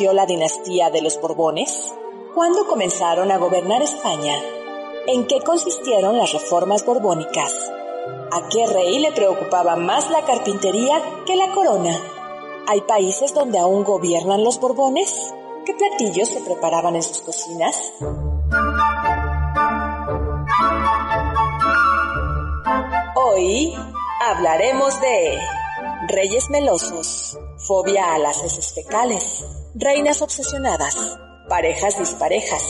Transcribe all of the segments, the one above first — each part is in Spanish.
surgió la dinastía de los Borbones? ¿Cuándo comenzaron a gobernar España? ¿En qué consistieron las reformas borbónicas? ¿A qué rey le preocupaba más la carpintería que la corona? ¿Hay países donde aún gobiernan los Borbones? ¿Qué platillos se preparaban en sus cocinas? Hoy hablaremos de reyes melosos, fobia a las heces fecales, reinas obsesionadas, parejas disparejas,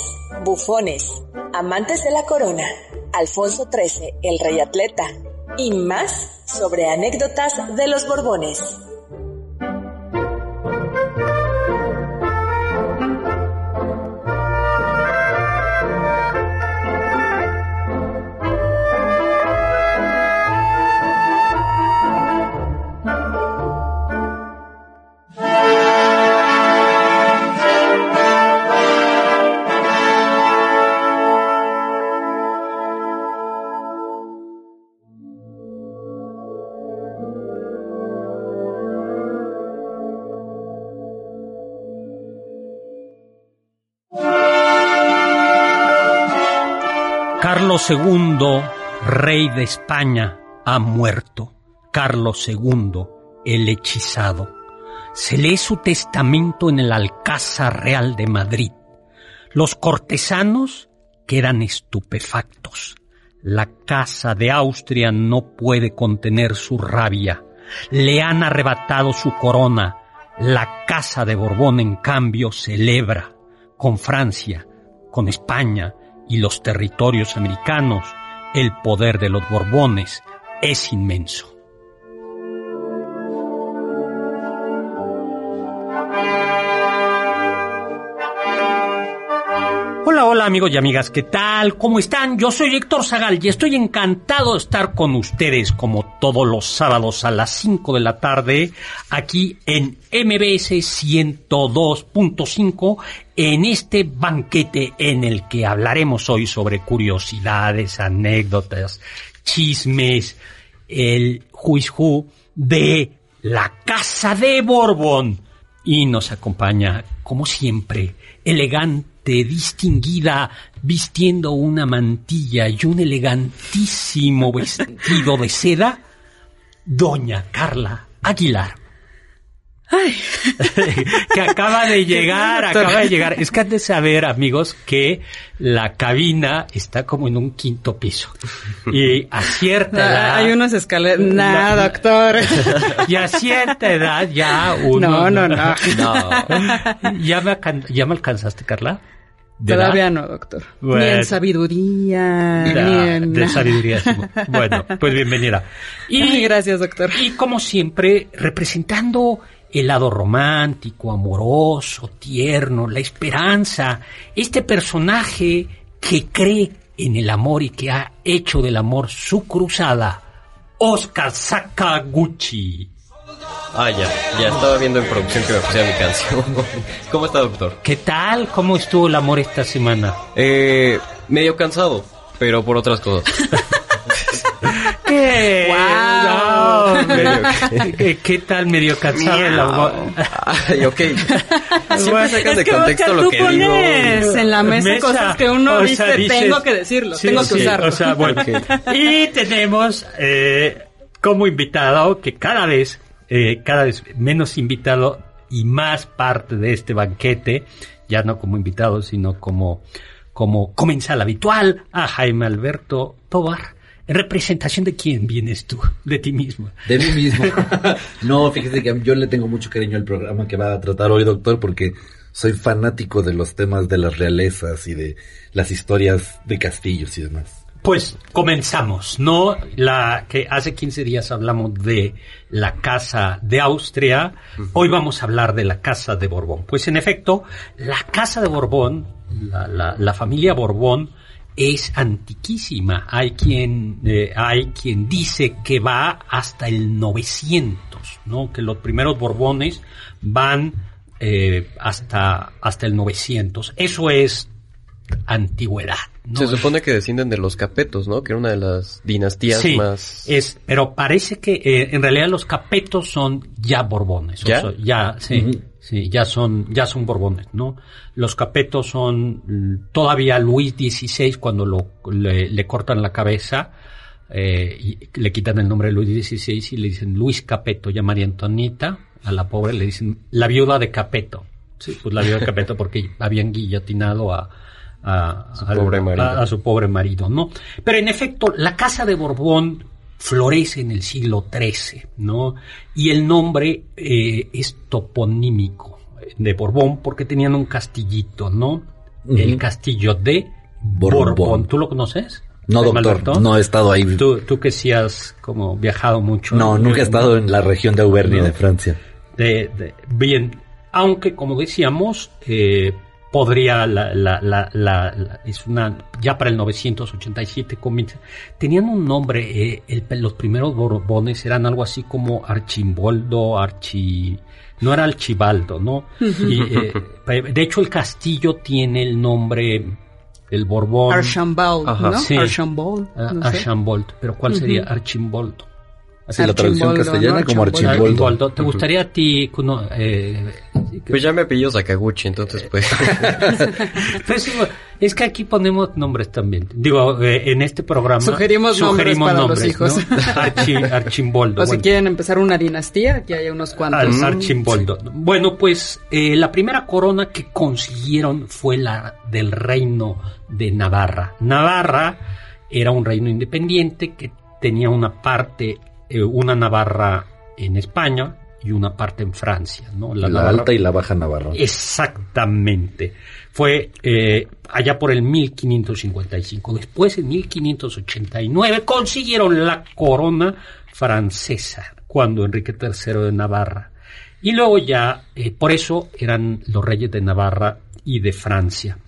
bufones, amantes de la corona, Alfonso XIII, el rey atleta, y más sobre anécdotas de los Borbones. II, rey de España, ha muerto. Carlos II, el hechizado. Se lee su testamento en el Alcázar Real de Madrid. Los cortesanos quedan estupefactos. La casa de Austria no puede contener su rabia. Le han arrebatado su corona. La casa de Borbón, en cambio, celebra con Francia, con España, y los territorios americanos, el poder de los Borbones es inmenso. Hola, hola amigos y amigas, ¿qué tal? ¿Cómo están? Yo soy Héctor Zagal y estoy encantado de estar con ustedes como todos los sábados a las 5 de la tarde aquí en MBS 102.5 en este banquete en el que hablaremos hoy sobre curiosidades, anécdotas, chismes, el juicio de la Casa de Borbón. Y nos acompaña, como siempre, elegante, distinguida, vistiendo una mantilla y un elegantísimo vestido de seda, doña Carla Aguilar. Ay. que acaba de llegar, acaba de llegar. Es que han de saber, amigos, que la cabina está como en un quinto piso. Y a cierta edad... Hay unas escaleras... Nah, doctor. Y a cierta edad ya uno... No, no, no. no. ¿Ya, me, ¿Ya me alcanzaste, Carla? Todavía no, doctor. Bueno. Ni en sabiduría, Ya, ni en... de sabiduría. Bueno, pues bienvenida. Y, gracias, doctor. y como siempre, representando el lado romántico, amoroso, tierno, la esperanza, este personaje que cree en el amor y que ha hecho del amor su cruzada, Oscar Sakaguchi. Ah, ya, ya estaba viendo en producción que me pusiera mi canción. ¿Cómo está, doctor? ¿Qué tal? ¿Cómo estuvo el amor esta semana? Eh, medio cansado, pero por otras cosas. ¿Qué? No, medio- ¿Qué, qué tal medio cansado el amor? Ay, ok. Siempre sacas de contexto lo tú que pones digo. en la mesa, Mesa, cosas que uno o dice, sea, dices- tengo que decirlo, Sí, tengo que sí, usarlo. O sea, bueno. Y tenemos eh, como invitado, que cada vez, eh, cada vez menos invitado y más parte de este banquete, ya no como invitado, sino como, como comensal habitual, a Jaime Alberto Tobar. ¿En representación de quién vienes tú? De ti mismo. De mí mismo. no, fíjese que yo le tengo mucho cariño al programa que va a tratar hoy, doctor, porque soy fanático de los temas de las realezas y de las historias de castillos y demás. Pues comenzamos, ¿no? La que hace 15 días hablamos de la Casa de Austria, hoy vamos a hablar de la Casa de Borbón. Pues en efecto, la Casa de Borbón, la, la, la familia Borbón, es antiquísima. Hay quien, eh, hay quien dice que va hasta el 900, ¿no? Que los primeros Borbones van eh, hasta, hasta el 900. Eso es antigüedad. ¿No? Se supone que descienden de los capetos, ¿no? Que era una de las dinastías Sí, más... es, pero parece que eh, en realidad los capetos son ya borbones. o ¿Ya? sea, ya, sí, sí, ya son, ya son borbones, ¿no? Los capetos son todavía Luis XVI cuando lo, le, le cortan la cabeza, eh, y le quitan el nombre de Luis XVI y le dicen Luis Capeto y a María Antonita, a la pobre le dicen la viuda de Capeto. Sí, pues la viuda de Capeto porque habían guillotinado a, a, Su al- pobre marido. a- a su pobre marido, ¿no? Pero en efecto, la casa de Borbón florece en el siglo XIII, ¿no? Y el nombre eh, es toponímico de Borbón porque tenían un castillito, ¿no? El castillo de Borbón. Borbón. ¿Tú lo conoces? No, doctor, no he estado ahí. Tú, tú que sí has como viajado mucho. No, nunca he estado en la región de Auvernia No. de Francia. de, de- bien, aunque como decíamos, eh, podría la, la, la, la- la- es una ya para el 987 comienza. Tenían un nombre, eh, el- los primeros Borbones eran algo así como Archimboldo, Archi no era Archibaldo, ¿no? Y, eh, de hecho el castillo tiene el nombre el Borbón Archambault. ¿no? Sí. Archambault, Ah, no sé. Archambold, pero ¿cuál sería Archimboldo? Así la traducción castellana ¿no? como Archimboldo. Archimboldo. ¿Te gustaría a ti eh, Pues ya me apellido Sakaguchi, entonces pues... Pues, es que aquí ponemos nombres también. Digo, eh, en este programa Sugerimos nombres para los hijos. ¿no? Archi- Archimboldo. O si quieren empezar una dinastía, aquí hay unos cuantos. Archimboldo. Bueno, pues eh, la primera corona que consiguieron fue la del reino de Navarra. Navarra era un reino independiente que tenía una parte, eh, una Navarra en España y una parte en Francia, ¿no? La, Navarra- alta y la baja Navarra. Exactamente. Fue eh, allá por el 1555. Después, en 1589, consiguieron la corona francesa, cuando Enrique III de Navarra. Y luego ya, eh, por eso eran los reyes de Navarra y de Francia.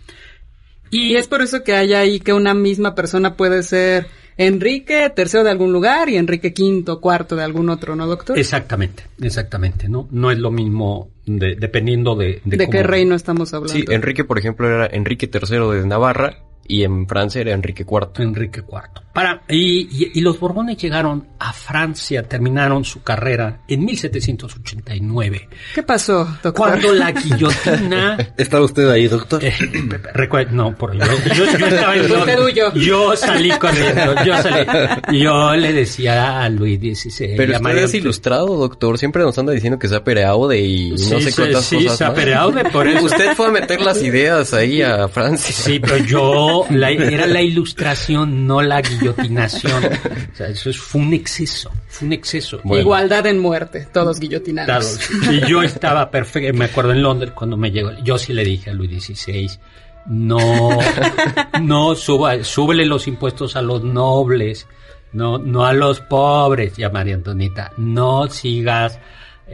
Y es por eso que hay ahí que una misma persona puede ser Enrique tercero de algún lugar y Enrique quinto, cuarto de algún otro, ¿no, doctor? Exactamente, exactamente, ¿no? No es lo mismo de- dependiendo de... ¿De, cómo- qué reino estamos hablando? Sí, Enrique, por ejemplo, era Enrique III de Navarra y en Francia era Enrique IV. Enrique IV. Para, y, y- y los Borbones llegaron a Francia, terminaron su carrera en 1789. ¿Qué pasó, doctor? Cuando la guillotina... ¿Está usted ahí, doctor? eh, recuer- no, por, yo, yo, yo estaba en huyó. Yo salí corriendo, yo salí. Yo le decía a Luis XVI. Pero usted es ilustrado, doctor. Siempre nos anda diciendo que se ha pereado y no Sí, sé sí, cuántas sí, cosas se ha más. pereado de por eso. Usted fue a meter las ideas ahí a Francia. Sí, pero yo, la- era la ilustración, no la guillotinación. O sea, eso es- fue un exceso, fue un exceso. Bueno. Igualdad en muerte, todos guillotinados. Y yo estaba perfecto, me acuerdo en Londres cuando me llegó, yo sí le dije a Luis XVI, no, no suba, súbele los impuestos a los nobles, no, no a los pobres, ya María Antonita, no sigas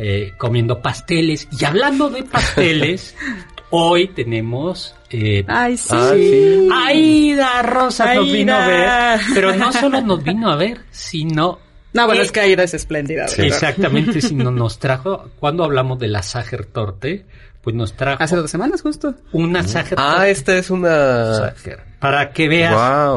eh, comiendo pasteles. Y hablando de pasteles, hoy tenemos eh, Ay, sí. Ah, sí. Aida Rosa nos vino a ver, pero no solo nos vino a ver, sino No, bueno, Eh, es que Aida es espléndida. Exactamente, si no nos trajo, cuando hablamos de la Sacher Torte, pues nos trajo Hace dos semanas justo. una Sacher Ah, Torte esta es una... Sacher, para que veas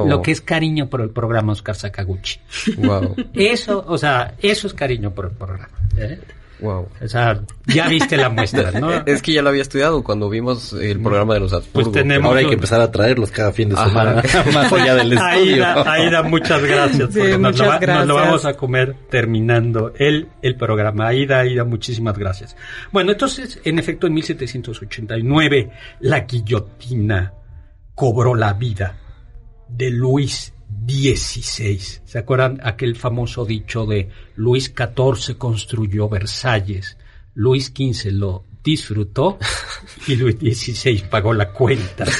lo que es cariño por el programa Oscar Sakaguchi. Wow. Eso, o sea, eso es cariño por el programa. ¿eh? Wow. O sea, ya viste la muestra, ¿no? Es que ya lo había estudiado cuando vimos el programa de los Habsburgo. Pues tenemos- Ahora hay que empezar a traerlos cada fin de Ajá. semana, más allá del estudio. Aida, Aida, muchas gracias. Sí, porque nos, lo nos vamos a comer terminando el, el programa. Aida, Aida, muchísimas gracias. Bueno, entonces, en efecto, en 1789, la guillotina cobró la vida de Luis XVI. ¿Se acuerdan aquel famoso dicho de Luis XIV construyó Versalles, Luis XV lo disfrutó y Luis XVI pagó la cuenta?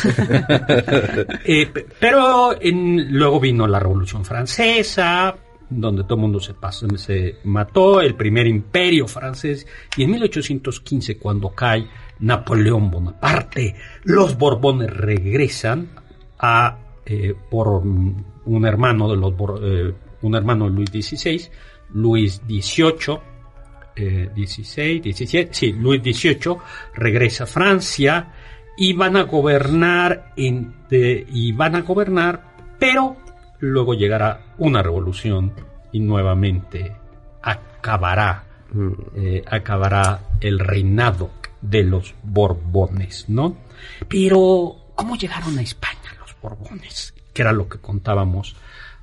Eh, pe- pero en- luego vino la Revolución Francesa, donde todo el mundo se, pasó, se mató, el primer imperio francés, y en 1815, cuando cae Napoleón Bonaparte, los Borbones regresan a eh, por mm, un hermano de los eh, un hermano de Luis XVI, Luis XVIII, eh, 16, 17, sí, Luis XVIII regresa a Francia y van a gobernar en- de- y van a gobernar, pero luego llegará una revolución y nuevamente acabará eh, acabará el reinado de los Borbones, ¿no? Pero ¿cómo llegaron a España Borbones? Que era lo que contábamos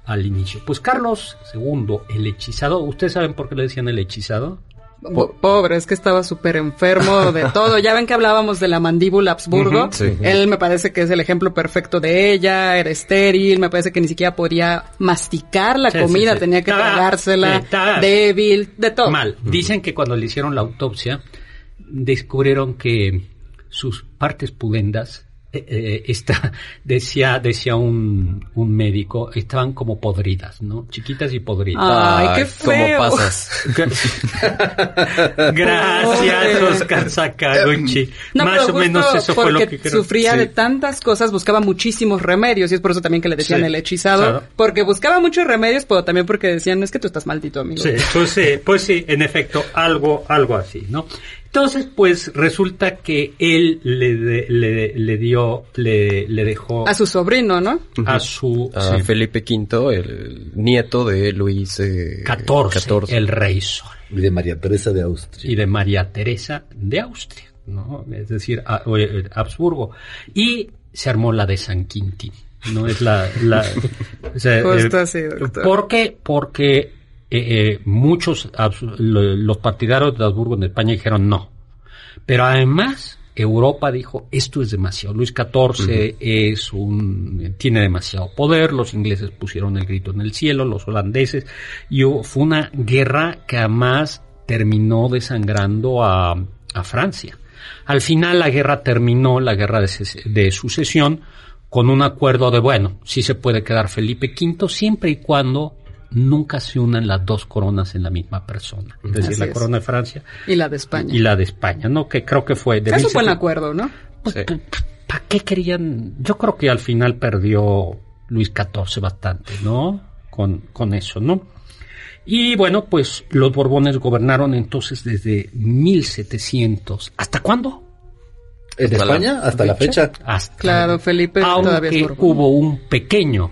al inicio. Pues Carlos II, el hechizado, ¿ustedes saben por qué le decían el hechizado? Po- Pobre, es que estaba súper enfermo de todo. Ya ven que hablábamos de la mandíbula Habsburgo. Sí. Él me parece que es el ejemplo perfecto de ella. Era estéril, me parece que ni siquiera podía masticar la Sí, comida, sí, sí. tenía que tragársela, débil, de todo. Mal. Dicen que cuando le hicieron la autopsia, descubrieron que sus partes pudendas, eh, está, decía, decía un, un médico, estaban como podridas, ¿no? Chiquitas y podridas. Ay, qué ¿Cómo feo. pasas? Gracias. Oscar Sakaguchi. No, Más pero o menos eso fue lo porque que creo. sufría Sí. de tantas cosas, buscaba muchísimos remedios y es por eso también que le decían Sí, el hechizado, claro. porque buscaba muchos remedios, pero también porque decían, es que tú estás maldito, amigo. Sí, pues sí, pues sí, en efecto, algo, algo así, ¿no? Entonces, pues resulta que él le, de- le, le dio, le, le dejó A su sobrino, ¿no? a su A sí, Felipe V, el nieto de Luis eh, 14, XIV. el rey sol, Y de María Teresa de Austria. y de María Teresa de Austria, ¿no? Es decir, a- o, eh, Habsburgo. Y se armó la de San Quintín, ¿no? Es la... la o sea, Justo eh, así, doctor. ¿Por qué? Porque eh, eh, muchos, los partidarios de Habsburgo en España dijeron no. Pero además, Europa dijo, esto es demasiado. Luis XIV es un, tiene demasiado poder, los ingleses pusieron el grito en el cielo, los holandeses, y fue una guerra que además terminó desangrando a, a Francia. Al final la guerra terminó, la guerra de sucesión, con un acuerdo de, bueno, sí se puede quedar Felipe V siempre y cuando nunca se unan las dos coronas en la misma persona. Es decir, Así la es. corona de Francia Y la de España. y la de España, ¿no? Que creo que fue de es un buen 1700. acuerdo, ¿no? Pues, Sí. ¿Para qué querían? Yo creo que al final perdió Luis XIV bastante, ¿no? Con, con eso, ¿no? Y bueno, pues los Borbones gobernaron entonces desde 1700. ¿Hasta cuándo? ¿En España? Hasta la fecha. Hasta Claro, Felipe todavía es hubo un pequeño,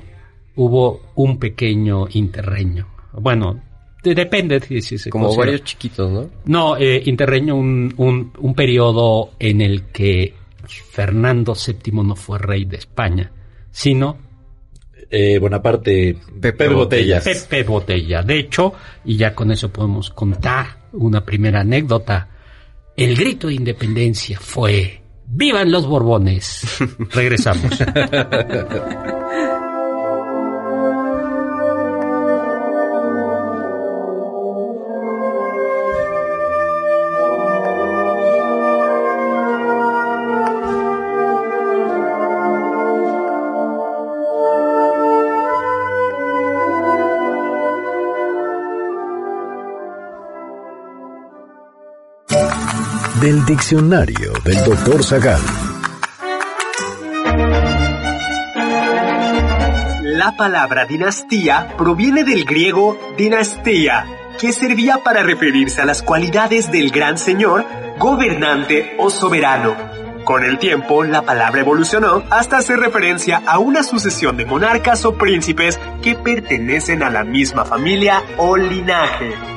hubo un pequeño interreño. Bueno, de- depende si, si se Como considera. varios chiquitos, ¿no? No, eh, interreño un, un, un periodo en el que Fernando VII no fue rey de España, sino Eh, Bonaparte. Pepe Botellas. Pepe Botella. De hecho, y ya con eso podemos contar una primera anécdota, el grito de independencia fue ¡Vivan los Borbones! Regresamos. diccionario del doctor Zagal. La palabra dinastía proviene del griego dinastía, que servía para referirse a las cualidades del gran señor, gobernante o soberano. Con el tiempo, la palabra evolucionó hasta hacer referencia a una sucesión de monarcas o príncipes que pertenecen a la misma familia o linaje.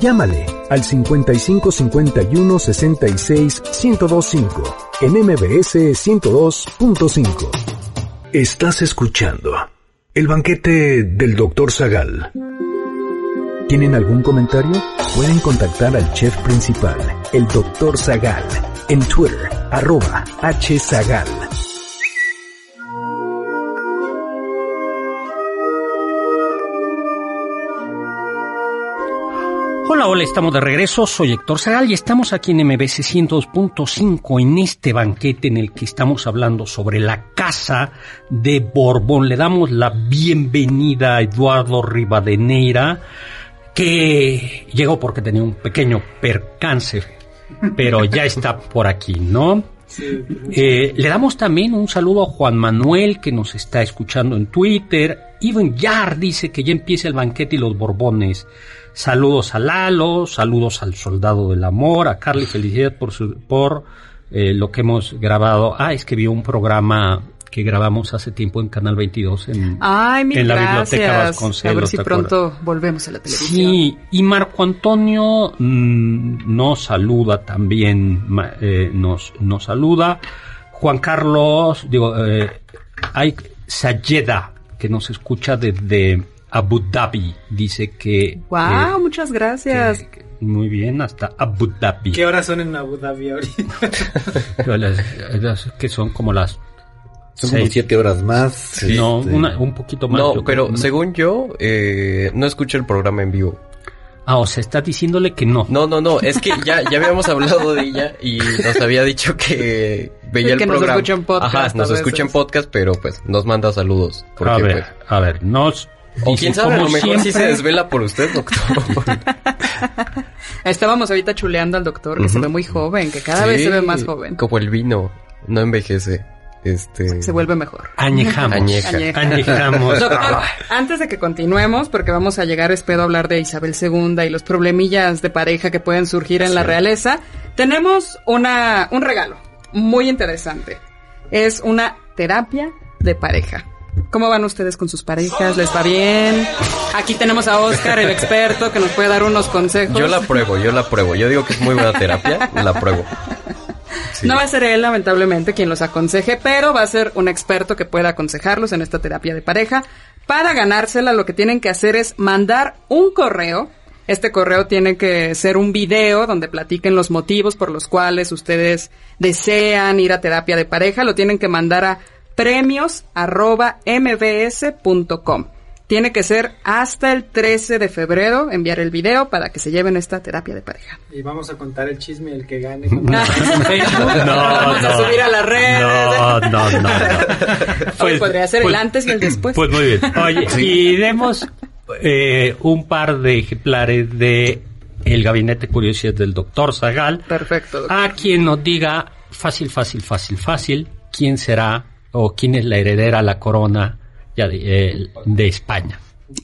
Llámale al 55 51 66 1025 en MBS 102.5. Estás escuchando el banquete del Dr. Zagal. ¿Tienen algún comentario? Pueden contactar al chef principal, el Dr. Zagal, en Twitter, arroba hzagal. Hola, hola, estamos de regreso. Soy Héctor Zagal y estamos aquí en MBC 102.5 en este banquete en el que estamos hablando sobre la casa de Borbón. Le damos la bienvenida a Eduardo Rivadeneira, que llegó porque tenía un pequeño percance, pero ya está por aquí, ¿no? Eh, le damos también un saludo a Juan Manuel que nos está escuchando en Twitter. Ivan Yar dice que ya empieza el banquete y los Borbones. Saludos a Lalo, saludos al Soldado del Amor, a Carly Felicidad por, su, por eh, lo que hemos grabado. Ah, es que vio un programa que grabamos hace tiempo en Canal 22 en, Ay, en la gracias. Biblioteca Vasconcelos. A ver si ¿te pronto acuerdas? volvemos a la televisión. Sí, y Marco Antonio mm, nos saluda también, eh, nos, nos saluda. Juan Carlos, digo, eh, hay Sayeda, que nos escucha desde Abu Dhabi, dice que... Wow, eh, muchas gracias. que- que- muy bien, hasta Abu Dhabi. ¿Qué horas son en Abu Dhabi ahorita? Las- las- que son como las... Son como seis- siete horas más. No, este, una- un poquito más. No, yo pero creo. según yo, eh, no escucho el programa en vivo. Ah, o sea, está diciéndole que no. No, no, no, es que ya, ya habíamos hablado de ella y nos había dicho que veía el que nos programa. escucha en podcast Ajá, nos escucha en podcast, pero pues nos manda saludos. a ver, pues, a ver, nos... o quién sabe, a como lo mejor sí se siempre- desvela por usted, doctor. Estábamos ahorita chuleando al doctor, que se ve muy joven, que cada vez se ve más joven. Como el vino, no envejece. Este. Se vuelve mejor. Añejamos. Añeja. Añeja. Añejamos. Doctor, antes de que continuemos, porque vamos a llegar, espero, a hablar de Isabel II y los problemillas de pareja que pueden surgir en la realeza, tenemos una, un regalo muy interesante. Es una terapia de pareja. ¿Cómo van ustedes con sus parejas? ¿Les va bien? Aquí tenemos a Oscar, el experto, que nos puede dar unos consejos. Yo la pruebo, yo la pruebo. Yo digo que es muy buena terapia, la pruebo. Sí. No va a ser él, lamentablemente, quien los aconseje, pero va a ser un experto que pueda aconsejarlos en esta terapia de pareja. Para ganársela, lo que tienen que hacer es mandar un correo. Este correo tiene que ser un video donde platiquen los motivos por los cuales ustedes desean ir a terapia de pareja. Lo tienen que mandar a premios.mbs.com. Tiene que ser hasta el 13 de febrero enviar el video para que se lleven esta terapia de pareja. Y vamos a contar el chisme el que gane. con- No, Vamos a subir a las redes. No, no, no. no. Oye, podría ser el antes y el después. Pues muy bien. Oye, y demos eh, un par de ejemplares de El Gabinete de Curiosidades del Doctor Zagal Perfecto. doctor. a quien nos diga fácil, fácil, fácil, fácil quién será o quién es la heredera a la corona ya de, eh, de España.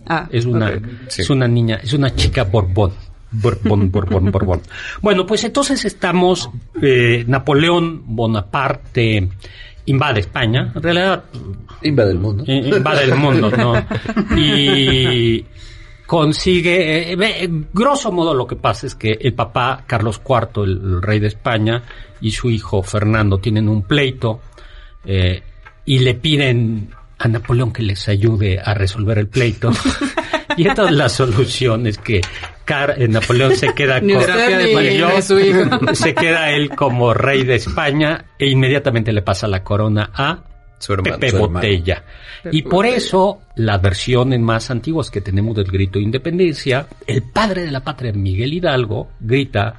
Ah, Es una. Sí. es una niña, es una chica Borbón. Borbón, Borbón, Borbón. Bueno, pues entonces estamos, eh, Napoleón Bonaparte invade España, en realidad Invade el mundo. eh, invade el mundo, ¿no? Y consigue, eh, grosso modo lo que pasa es que el papá Carlos IV, el, el rey de España, y su hijo Fernando tienen un pleito eh, y le piden a Napoleón que les ayude a resolver el pleito. y entonces la solución es que Eh, Napoleón se queda con su hijo. se queda él como rey de España e inmediatamente le pasa la corona a Su hermano. Pepe su. Botella. Pepe y por Botella. eso, las versiones más antiguas que tenemos del grito de independencia, el padre de la patria, Miguel Hidalgo, grita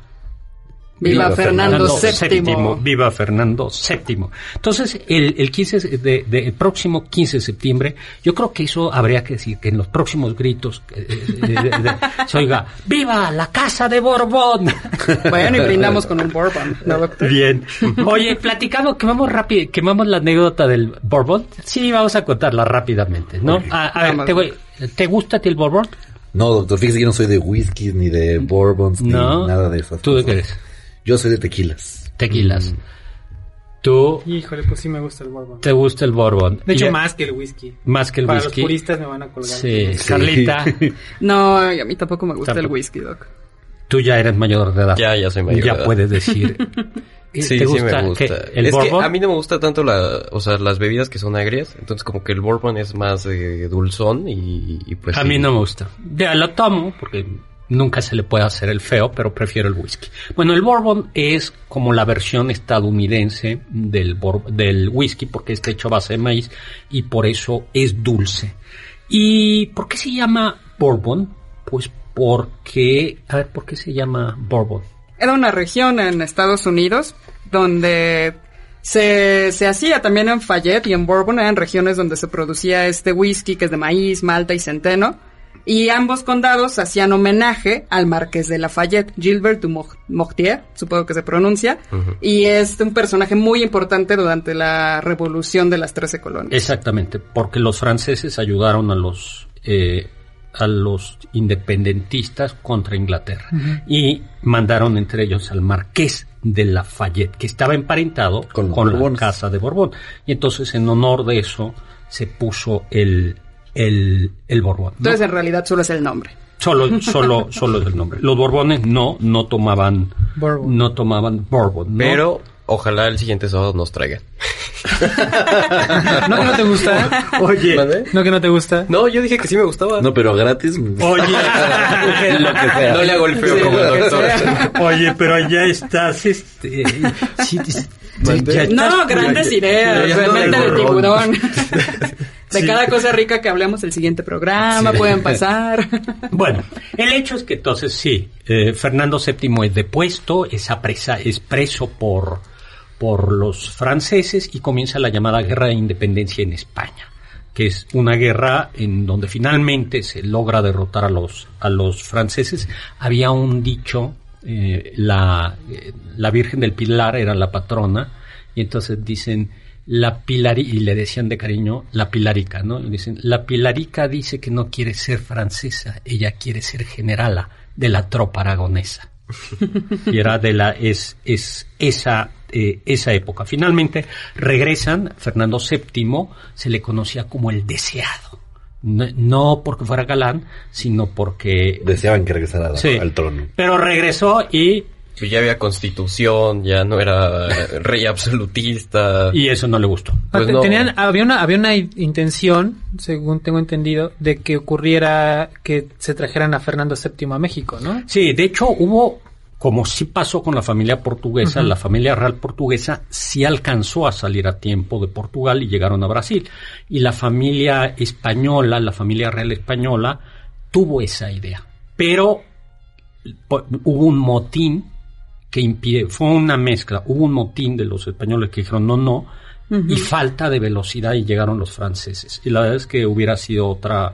Viva Fernando VII. Viva Fernando VII. Entonces, el, el 15 de, de- el próximo 15 de septiembre, yo creo que eso habría que decir, que en los próximos gritos eh, eh, de- de- se oiga, ¡Viva la Casa de Borbón! Bueno, y brindamos con un bourbon, ¿no, doctor? Bien. Oye, platicando, quemamos rápido, quemamos la anécdota del Bourbon. Sí, vamos a contarla rápidamente, ¿no? A, a ver, te, voy- ¿te gusta a ti el Bourbon? No, doctor, fíjese que yo no soy de whisky, ni de bourbons, No. ni nada de esas ¿Tú qué eres? Yo soy de tequilas. Tequilas. ¿Tú Híjole, pues sí me gusta el bourbon. te gusta el Bourbon? De hecho, Y- más que el whisky. Más que el Para whisky. los puristas me van a colgar. Sí, Sí. Carlita, No, a mí tampoco me gusta el whisky, doc. tú ya eres mayor de edad. Ya, ya soy mayor Ya de edad. puedes decir. Sí, ¿Te sí me gusta. el es Bourbon? que a mí no me gusta tanto la, o sea, las bebidas que son agrias, entonces como que el bourbon es más eh, dulzón y, y pues a sí. mí no me gusta. Ya lo tomo porque nunca se le puede hacer el feo, pero prefiero el whisky. Bueno, el bourbon es como la versión estadounidense del, del whisky porque está hecho a base de maíz y por eso es dulce. ¿Y por qué se llama bourbon? Pues porque... A ver, ¿por qué se llama bourbon? Era una región en Estados Unidos donde se, se hacía también en Fayette y en Bourbon, eran regiones donde se producía este whisky que es de maíz, malta y centeno. Y ambos condados hacían homenaje al marqués de Lafayette, Gilbert du Mo- Mortier, supongo que se pronuncia, y es un personaje muy importante durante la revolución de las Trece Colonias. Exactamente, porque los franceses ayudaron a los eh, a los independentistas contra Inglaterra y mandaron entre ellos al marqués de Lafayette, que estaba emparentado Con la casa de Borbón. Y entonces en honor de eso se puso el el, el Borbón. ¿no? Entonces en realidad solo es el nombre. Solo, solo, solo es el nombre. Los Borbones no, no tomaban, Bourbon. no tomaban Bourbon. ¿no? Pero ojalá el siguiente sábado nos traigan. ¿No que no te gusta? Oye, ¿Mande? ¿No que no te gusta? No, yo dije que sí me gustaba. No, pero gratis. oye, lo que sea. No le hago el feo Sí, como que doctor. Oye, pero ya estás, este, sí, sí, ¿Mande? ya estás- No, grandes ideas, ando de tiburón. De Sí. cada cosa rica que hablemos el siguiente programa, pueden pasar. Bueno, el hecho es que entonces sí, eh, Fernando VII es depuesto, es, apresa, es preso por, por los franceses y comienza la llamada Guerra de Independencia en España, que es una guerra en donde finalmente se logra derrotar a los, a los franceses. Había un dicho, eh, la, eh, la Virgen del Pilar era la patrona, y entonces dicen, la pilari y le decían de cariño la pilarica, ¿no? Y dicen, la pilarica dice que no quiere ser francesa, ella quiere ser generala de la tropa aragonesa. y era de la, es, es esa, eh, esa época. Finalmente regresan, Fernando VII se le conocía como el deseado. No, no porque fuera galán, sino porque... Deseaban que regresara al- Sí. al trono. Pero regresó y, ya había constitución, ya no era rey absolutista. y eso no le gustó. Pues Ah, no. tenían, había una, había una intención, según tengo entendido, de que ocurriera que se trajeran a Fernando VII a México, ¿no? Sí, de hecho hubo, como sí pasó con la familia portuguesa, la familia real portuguesa sí alcanzó a salir a tiempo de Portugal y llegaron a Brasil. Y la familia española, la familia real española, tuvo esa idea. Pero hubo un motín que impide, fue una mezcla, hubo un motín de los españoles que dijeron no, no, y falta de velocidad y llegaron los franceses. Y la verdad es que hubiera sido otra,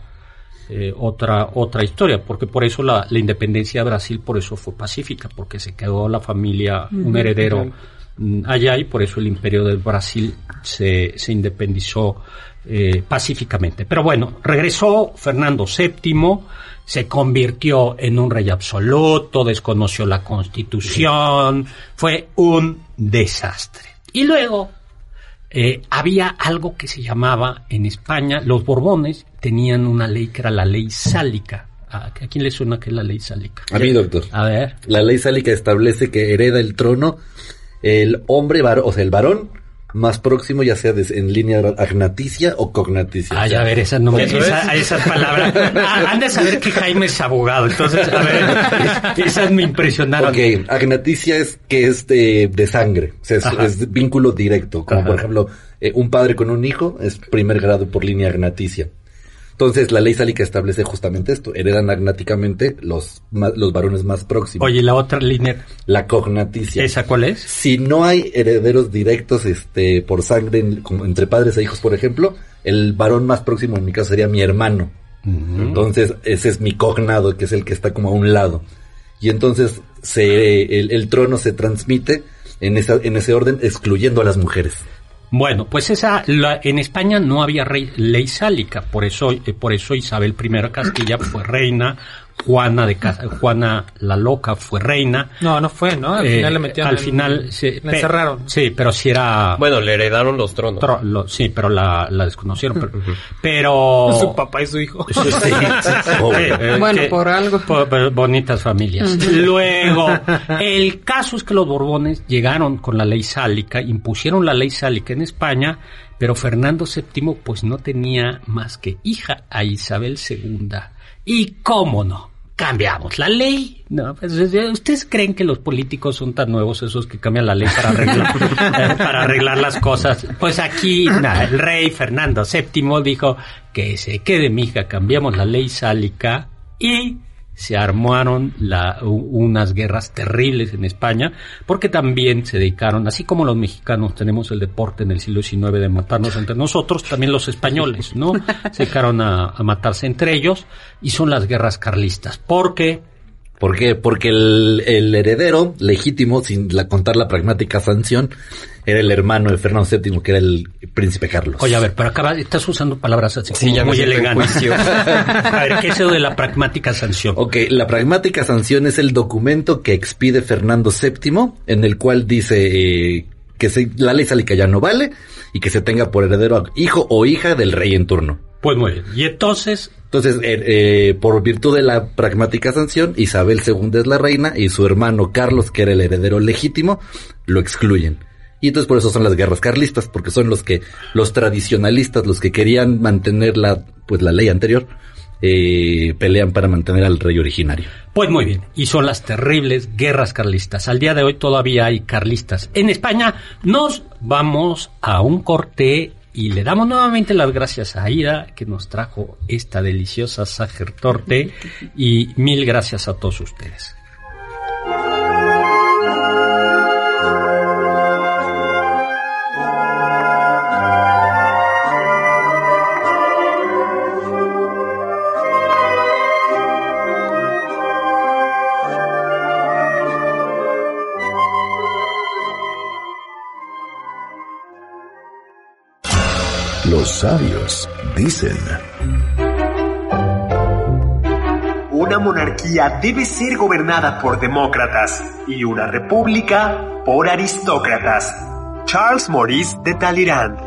eh, otra, otra historia, porque por eso la, la independencia de Brasil, por eso fue pacífica, porque se quedó la familia, un heredero mm, allá y por eso el imperio del Brasil se, se independizó eh, pacíficamente. Pero bueno, regresó Fernando VII, se convirtió en un rey absoluto, desconoció la constitución, fue un desastre. Y luego eh, había algo que se llamaba en España, los Borbones tenían una ley que era la ley sálica. ¿A, quién le suena que es la ley sálica? A mí, doctor. A ver. La ley sálica establece que hereda el trono el hombre, o sea, el varón más próximo, ya sea en línea agnaticia o cognaticia. Ay, a ver, esas, no me, ¿Eso esa- esas palabras. Ah, han de saber que Jaime es abogado, entonces, a ver, esas me impresionaron. Ok, agnaticia es que es de, de sangre, o sea, es, vínculo directo, como Ajá. por ejemplo eh, un padre con un hijo es primer grado por línea agnaticia. Entonces, la ley sálica establece justamente esto. Heredan agnáticamente los, ma- los varones más próximos. Oye, la otra línea, La cognaticia. ¿esa cuál es? Si no hay herederos directos este, por sangre en- como entre padres e hijos, por ejemplo, el varón más próximo en mi caso sería mi hermano. Entonces, ese es mi cognado, que es el que está como a un lado. Y entonces se, el, el trono se transmite en, esa, en ese orden, excluyendo a las mujeres. Bueno, pues esa, la- en España no había rey- ley sálica, por eso, eh, por eso Isabel I Castilla fue reina, Juana de Ca- Juana la Loca fue reina. No, no fue, ¿no? Al Eh, final le metieron. al en- final La pe- encerraron. Sí, pero si era. Bueno, le heredaron los tronos. tro- lo- sí, pero la, la desconocieron. Pero, pero- Su papá y su hijo. Sí, sí, sí. Eh, eh, Bueno, que- por algo. por- por bonitas familias. Luego, el caso es que los Borbones llegaron con la ley sálica, impusieron la ley sálica en España, pero Fernando VII pues no tenía más que hija a Isabel II. ¿Y cómo no? Cambiamos la ley. No, pues, ¿Ustedes creen que los políticos son tan nuevos esos que cambian la ley para arreglar, eh, para arreglar las cosas? Pues aquí nada, el rey Fernando VII dijo que se quede mi hija, cambiamos la ley sálica y se armaron la- unas guerras terribles en España, porque también se dedicaron, así como los mexicanos tenemos el deporte en el siglo XIX de matarnos entre nosotros, también los españoles, ¿no? Se dedicaron a, a matarse entre ellos, y son las guerras carlistas, porque ¿Por qué? Porque el, el heredero legítimo, sin la, contar la pragmática sanción, era el hermano de Fernando VII, que era el príncipe Carlos. Oye, a ver, pero acaba, estás usando palabras así Sí, como ya muy elegantes. juicio. a ver, ¿qué es eso de la pragmática sanción? Ok, la pragmática sanción es el documento que expide Fernando VII, en el cual dice eh, que se- la ley sálica ya no vale y que se tenga por heredero a hijo o hija del rey en turno. Pues muy bien. Y entonces, Entonces, eh, eh, por virtud de la pragmática sanción, Isabel II es la reina y su hermano Carlos, que era el heredero legítimo, lo excluyen. Y entonces por eso son las guerras carlistas, porque son los que, los tradicionalistas, los que querían mantener la, pues la ley anterior, eh, pelean para mantener al rey originario. Pues muy bien, y son las terribles guerras carlistas. Al día de hoy todavía hay carlistas. En España nos vamos a un corte y le damos nuevamente las gracias a Ira que nos trajo esta deliciosa sacertorte y mil gracias a todos ustedes. Sabios dicen, Una monarquía debe ser gobernada por demócratas y una república por aristócratas. Charles Maurice de Talleyrand.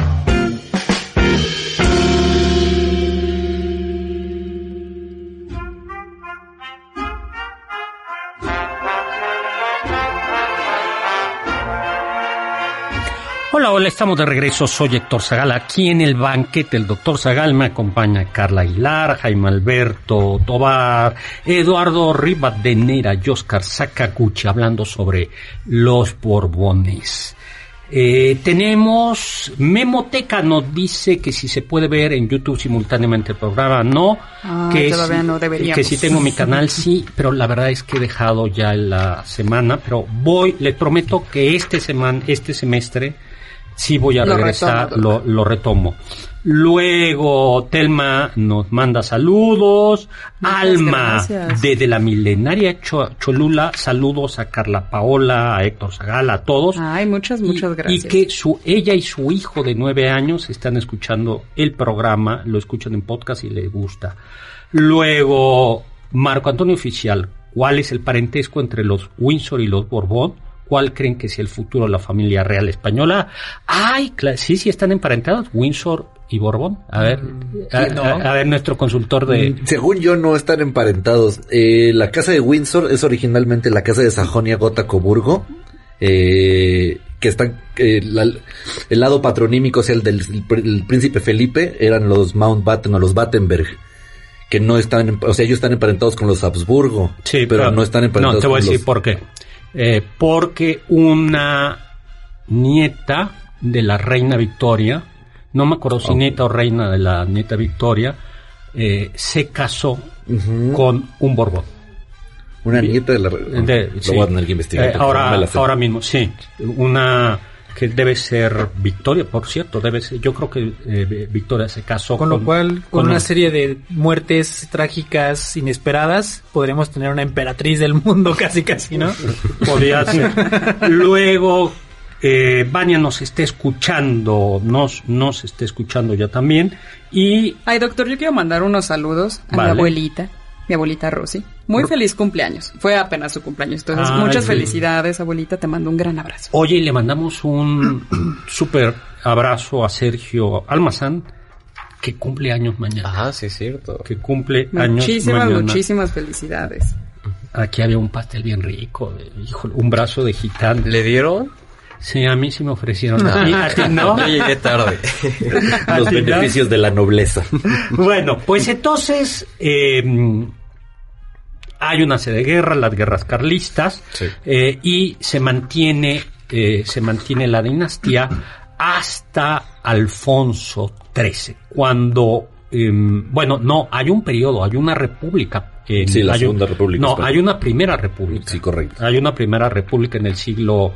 Hola, hola, estamos de regreso. Soy Héctor Zagal. Aquí en el banquete, el doctor Zagal me acompaña Carla Aguilar, Jaime Alberto Tobar, Eduardo Rivadeneira y Oscar Sakaguchi hablando sobre los Borbones. Eh, tenemos Memoteca nos dice que si se puede ver en YouTube simultáneamente el programa, no. Ah, que si- no. Que si tengo mi canal, sí, pero la verdad es que he dejado ya la semana, pero voy, le prometo que este semana, este semestre Sí voy a Lo regresar, retomo, lo, lo retomo. Luego Telma nos manda saludos. Alma gracias. desde la milenaria Cho- Cholula, saludos a Carla Paola, a Héctor Zagala, a todos. Ay, muchas, muchas Y- gracias. Y que su, ella y su hijo de nueve años están escuchando el programa, lo escuchan en podcast y les gusta. Luego, Marco Antonio Oficial, ¿cuál es el parentesco entre los Windsor y los Borbón? ¿Cuál creen que sea el futuro de la familia real española? Ay, sí, sí están emparentados, Windsor y Borbón. A ver, a, no. a- a ver, nuestro consultor de... Mm, Según yo, no están emparentados. Eh, la casa de Windsor es originalmente la casa de Sajonia-Gotha-Coburgo. Eh, que están, eh, la- el lado patronímico, o sea, el del el pr- el príncipe Felipe, eran los Mountbatten o los Battenberg. Que no están, o sea, ellos están emparentados con los Habsburgo. Sí, pero no están emparentados No, te voy a decir los- por qué. Eh, porque una nieta de la reina Victoria, no me acuerdo si nieta o reina de la nieta Victoria, eh, se casó con un Borbón. Una nieta de la... Lo sí. voy a tener que investigar. Eh, no ahora, ahora mismo, sí. Una que debe ser Victoria, por cierto, debe ser, yo creo que eh, Victoria se casó Con lo cual, con, con una un- serie de muertes trágicas inesperadas, podremos tener una emperatriz del mundo casi casi, ¿no? Podría ser. Luego, eh, Vania nos está escuchando, nos, nos está escuchando ya también. Y Ay, doctor, yo quiero mandar unos saludos a Vale. mi abuelita, mi abuelita Rosy. Muy feliz cumpleaños. Fue apenas su cumpleaños. Entonces, Ay, muchas sí. felicidades, abuelita. Te mando un gran abrazo. oye, le mandamos un súper abrazo a Sergio Almazán, que cumple años mañana. Ah, sí, es cierto. Que cumple años Muchísimas, mañana. muchísimas felicidades. Aquí había un pastel bien rico, de- híjole, un brazo de gitán. ¿Le dieron? Sí, a mí sí me ofrecieron. ¿A ti, a ti no? Yo llegué tarde. ¿A Los no? beneficios de la nobleza. Bueno, pues entonces eh, hay una sede de guerra, las guerras carlistas, Sí. eh, y se mantiene, eh, se mantiene la dinastía hasta Alfonso XIII, cuando em, bueno, no, hay un periodo, hay una república. en- Sí, la un- Segunda República No, hay una primera república. Sí, correcto. Hay una primera república en el siglo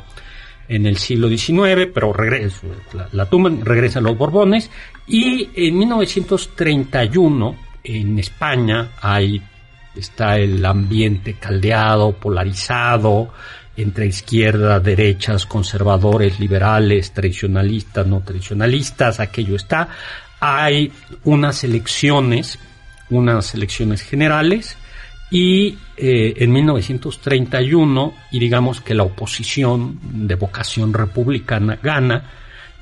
en el siglo XIX, pero regresa, la, la tumban, regresan los Borbones y en 1931 en España hay está el ambiente caldeado, polarizado entre izquierda, derechas, conservadores, liberales, tradicionalistas, no tradicionalistas, aquello está. Hay unas elecciones, unas elecciones generales y eh, en 1931, y digamos que la oposición de vocación republicana gana,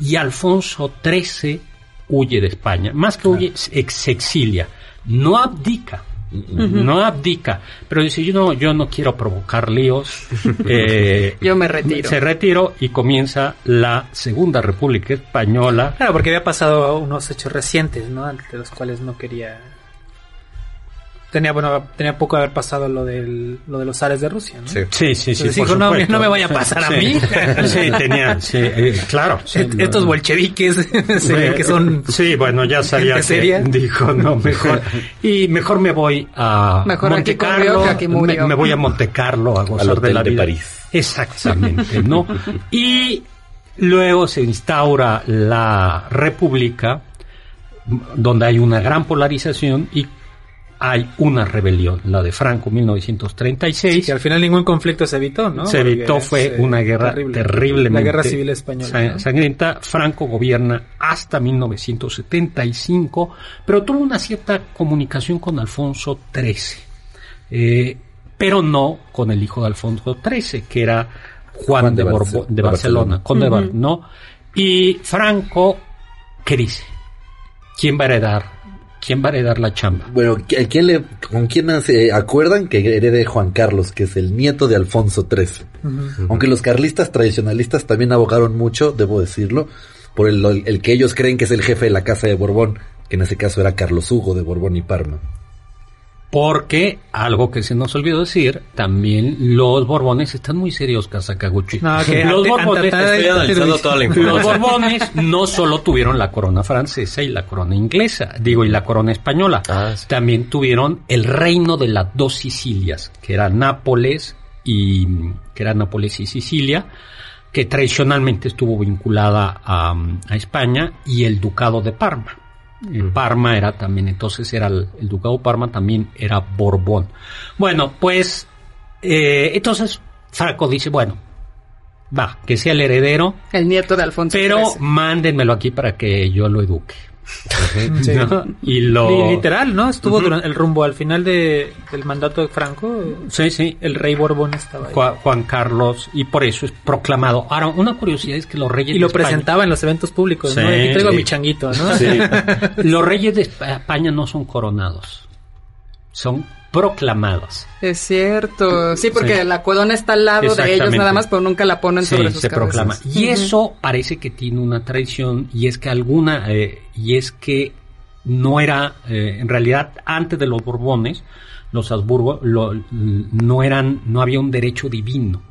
y Alfonso XIII huye de España. Más que huye, se exilia. No abdica. No abdica, pero dice yo no, yo no quiero provocar líos. eh, Yo me retiro. Se retiró y comienza la Segunda República Española. Claro, porque había pasado unos hechos recientes, ¿no? Ante los cuales no quería... Tenía, bueno, tenía poco de haber pasado lo, del, lo de los zares de Rusia, ¿no? Sí. Sí, sí, sí. Entonces por dijo, no, no me vaya a Sí, pasar a mí. Sí, tenía, sí, eh, claro. sí, Est- no, Estos bolcheviques se ven que son... Sí, bueno, ya sabía que seria. dijo, no, mejor. Y mejor me voy a Mejor Monte aquí Carlo. que aquí murió. Me, me voy a Monte Carlo a gozar de Hotel la de vida. París. Exactamente, ¿no? y luego se instaura la República, donde hay una gran polarización y hay una rebelión, la de Franco, 1936. Que al final ningún conflicto se evitó, ¿no? Se evitó, Porque fue es, eh, una guerra terrible. terriblemente La guerra civil española. sangrienta. Franco gobierna hasta 1975, pero tuvo una cierta comunicación con Alfonso XIII, eh, pero no con el hijo de Alfonso XIII, que era Juan, Juan de, de Barce- de Barcelona, conde de Bar- ¿no? Y Franco, ¿qué dice? ¿Quién va a heredar? ¿Quién va a heredar la chamba? Bueno, ¿a quién le, ¿con quién se acuerdan que herede Juan Carlos, que es el nieto de Alfonso XIII? Aunque los carlistas tradicionalistas también abogaron mucho, debo decirlo, por el, el que ellos creen que es el jefe de la casa de Borbón, que en ese caso era Carlos Hugo de Borbón y Parma. Porque, algo que se nos olvidó decir, también los Borbones están muy serios. No, que los Borbones, ante- Estoy analizando toda la los. Borbones no solo tuvieron la corona francesa y la corona inglesa, digo, y la corona española, Ah, sí. también tuvieron el reino de las dos Sicilias, que era Nápoles y que era Nápoles y Sicilia, que tradicionalmente estuvo vinculada a, a España, y el ducado de Parma. Eh, Parma era también, entonces era el, el ducado de Parma también era Borbón. Bueno, pues eh, entonces Franco dice, bueno, va, que sea el heredero, El nieto de Alfonso pero XIII. mándenmelo aquí para que yo lo eduque. Sí. ¿No? Y lo... Li- Literal, ¿no? Estuvo durante el rumbo al final de, del mandato de Franco. Sí, sí. El rey Borbón estaba ahí. Juan, Juan Carlos, y por eso es proclamado. Ahora, una curiosidad es que los reyes Y lo de España- presentaba en los eventos públicos, ¿no? Aquí traigo sí. mi changuito, ¿no? Los reyes de España no son coronados, son proclamados. Es cierto. Sí, porque Sí. la corona está al lado de ellos nada más, pero nunca la ponen Sí, sobre sus se cabezas. proclama. Y eso parece que tiene una tradición y es que alguna, eh, y es que no era, eh, en realidad, antes de los Borbones, los Habsburgo lo- no eran, no había un derecho divino,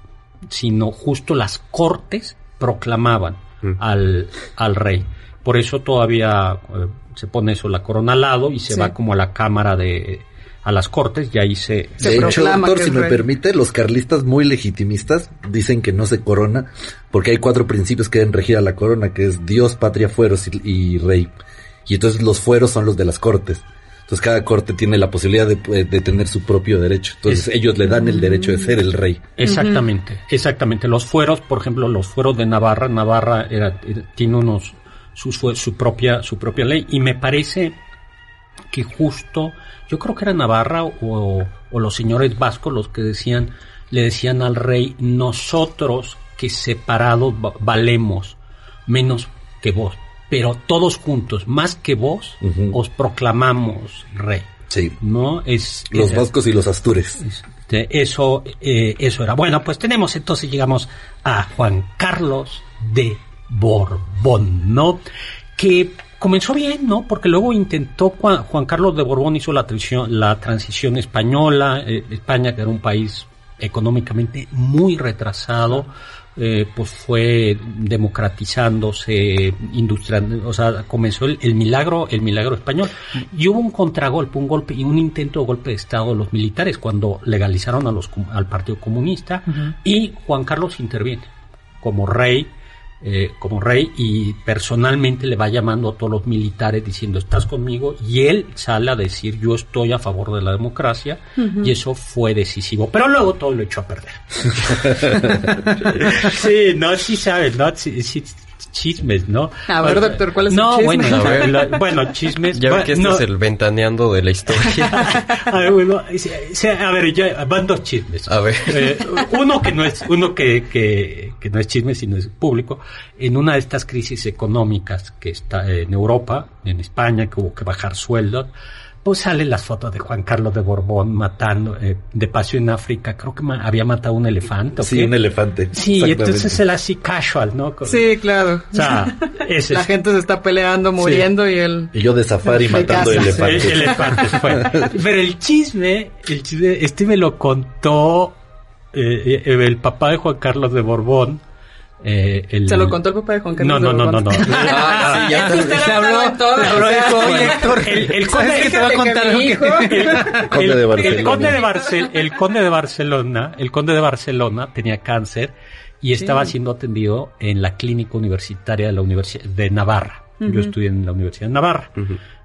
sino justo las cortes proclamaban Mm. al, al rey. Por eso todavía eh, se pone eso, la corona al lado y se Sí. va como a la cámara de, a las cortes y ahí se, Se de hecho, doctor, si me rey. permite, los carlistas muy legitimistas dicen que no se corona porque hay cuatro principios que deben regir a la corona, que es Dios, patria, fueros y, y rey. Y entonces los fueros son los de las cortes. Entonces cada corte tiene la posibilidad de, de tener su propio derecho. Entonces Es- ellos le dan el derecho de ser el rey. Exactamente, exactamente. Los fueros, por ejemplo, los fueros de Navarra, Navarra era, era- tiene unos sus fue- su propia su propia ley y me parece que justo, yo creo que era Navarra o, o los señores vascos los que decían, le decían al rey, nosotros que separados va- valemos menos que vos, pero todos juntos, más que vos, os proclamamos rey. Sí. ¿No? Es, Los es- vascos y los astures. este, eso, eh, eso era. Bueno, pues tenemos entonces, llegamos a Juan Carlos de Borbón, ¿no? Que comenzó bien, ¿no? Porque luego intentó, Juan, Carlos de Borbón hizo la, transición- la transición española, eh, España que era un país económicamente muy retrasado, eh, pues fue democratizándose, industrial, o sea, comenzó el, el milagro, el milagro español. Y hubo un contragolpe, un golpe y un intento de golpe de Estado de los militares cuando legalizaron a los, al Partido Comunista y Juan Carlos interviene como rey, eh, como rey y personalmente le va llamando a todos los militares diciendo estás conmigo y él sale a decir yo estoy a favor de la democracia y eso fue decisivo. Pero luego todo lo echó a perder. Sí no sí sabes no sí, sí, chismes no A ver, doctor, ¿cuál es el no chisme? bueno A ver. la- bueno chismes Ya va- que este no, es el ventaneando de la historia. a ver, bueno, a ver, ya van dos chismes. A ver. Eh, uno que no es, uno que, que, que no es chisme, sino es público. En una de estas crisis económicas que está en Europa, en España, que hubo que bajar sueldos, pues salen las fotos de Juan Carlos de Borbón matando, eh, de paso en África, creo que ma- había matado un elefante. ¿o Sí, qué? un elefante. Sí, entonces él así casual, ¿no? Con- Sí, claro. O sea, ese La es- gente se está peleando, muriendo y él... Y yo de safari matando casa. elefantes. El- elefantes fue. Pero el chisme, el chisme, este me lo contó eh, eh, el papá de Juan Carlos de Borbón. Eh, el- Se lo contó el papá de Juan Carlos No, no, no, no, no. Ah, sí, ya que te- Héctor. El, el ¿Sabes conde qué te va a contar que que- hijo- Conde el- de Barcelona. El conde de, el Barcelona, el conde de Barcelona tenía cáncer y estaba siendo atendido en la clínica universitaria de la Universidad de Navarra. Yo estudié en la Universidad de Navarra.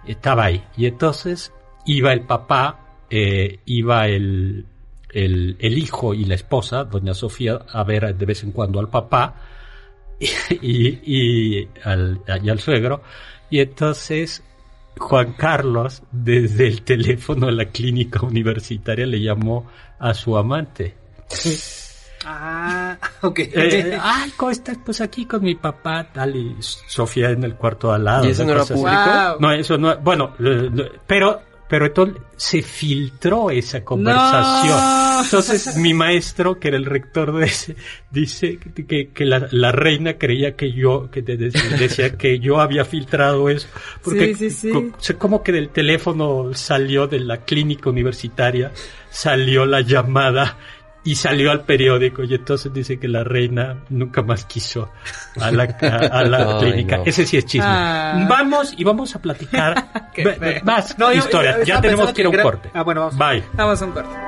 Estaba ahí. Y entonces iba el papá, eh, iba el, el, el hijo y la esposa, doña Sofía, a ver de vez en cuando al papá y, y, al, y al suegro. Y entonces Juan Carlos, desde el teléfono de la clínica universitaria, le llamó a su amante. Ah, ok. Eh, Ay, ¿cómo estás? Pues aquí con mi papá, tal, y Sofía en el cuarto de al lado. ¿Y eso no era público? Wow. No, eso no, bueno, eh, pero, pero entonces se filtró esa conversación. No. Entonces mi maestro, que era el rector de ese, dice que, la, la reina creía que yo, que de- de- decía que yo había filtrado eso, porque Sí, sí, como que del teléfono salió de la clínica universitaria, salió la llamada y salió al periódico y entonces dice que la reina nunca más quiso a la, a, a la Ay, clínica. no. Ese sí es chisme. Ah. Vamos y vamos a platicar más No, yo- historias. yo ya tenemos que ir a un corte. Ah, bueno, vamos. Bye. Vamos a un corte.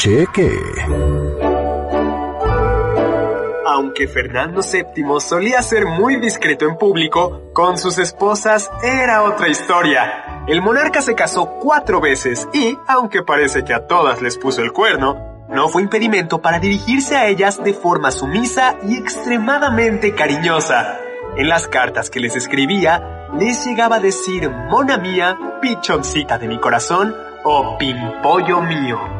Escuché que... Aunque Fernando VII solía ser muy discreto en público, con sus esposas era otra historia. El monarca se casó cuatro veces y, aunque parece que a todas les puso el cuerno, no fue impedimento para dirigirse a ellas de forma sumisa y extremadamente cariñosa. En las cartas que les escribía, les llegaba a decir mona mía, pichoncita de mi corazón o pimpollo mío.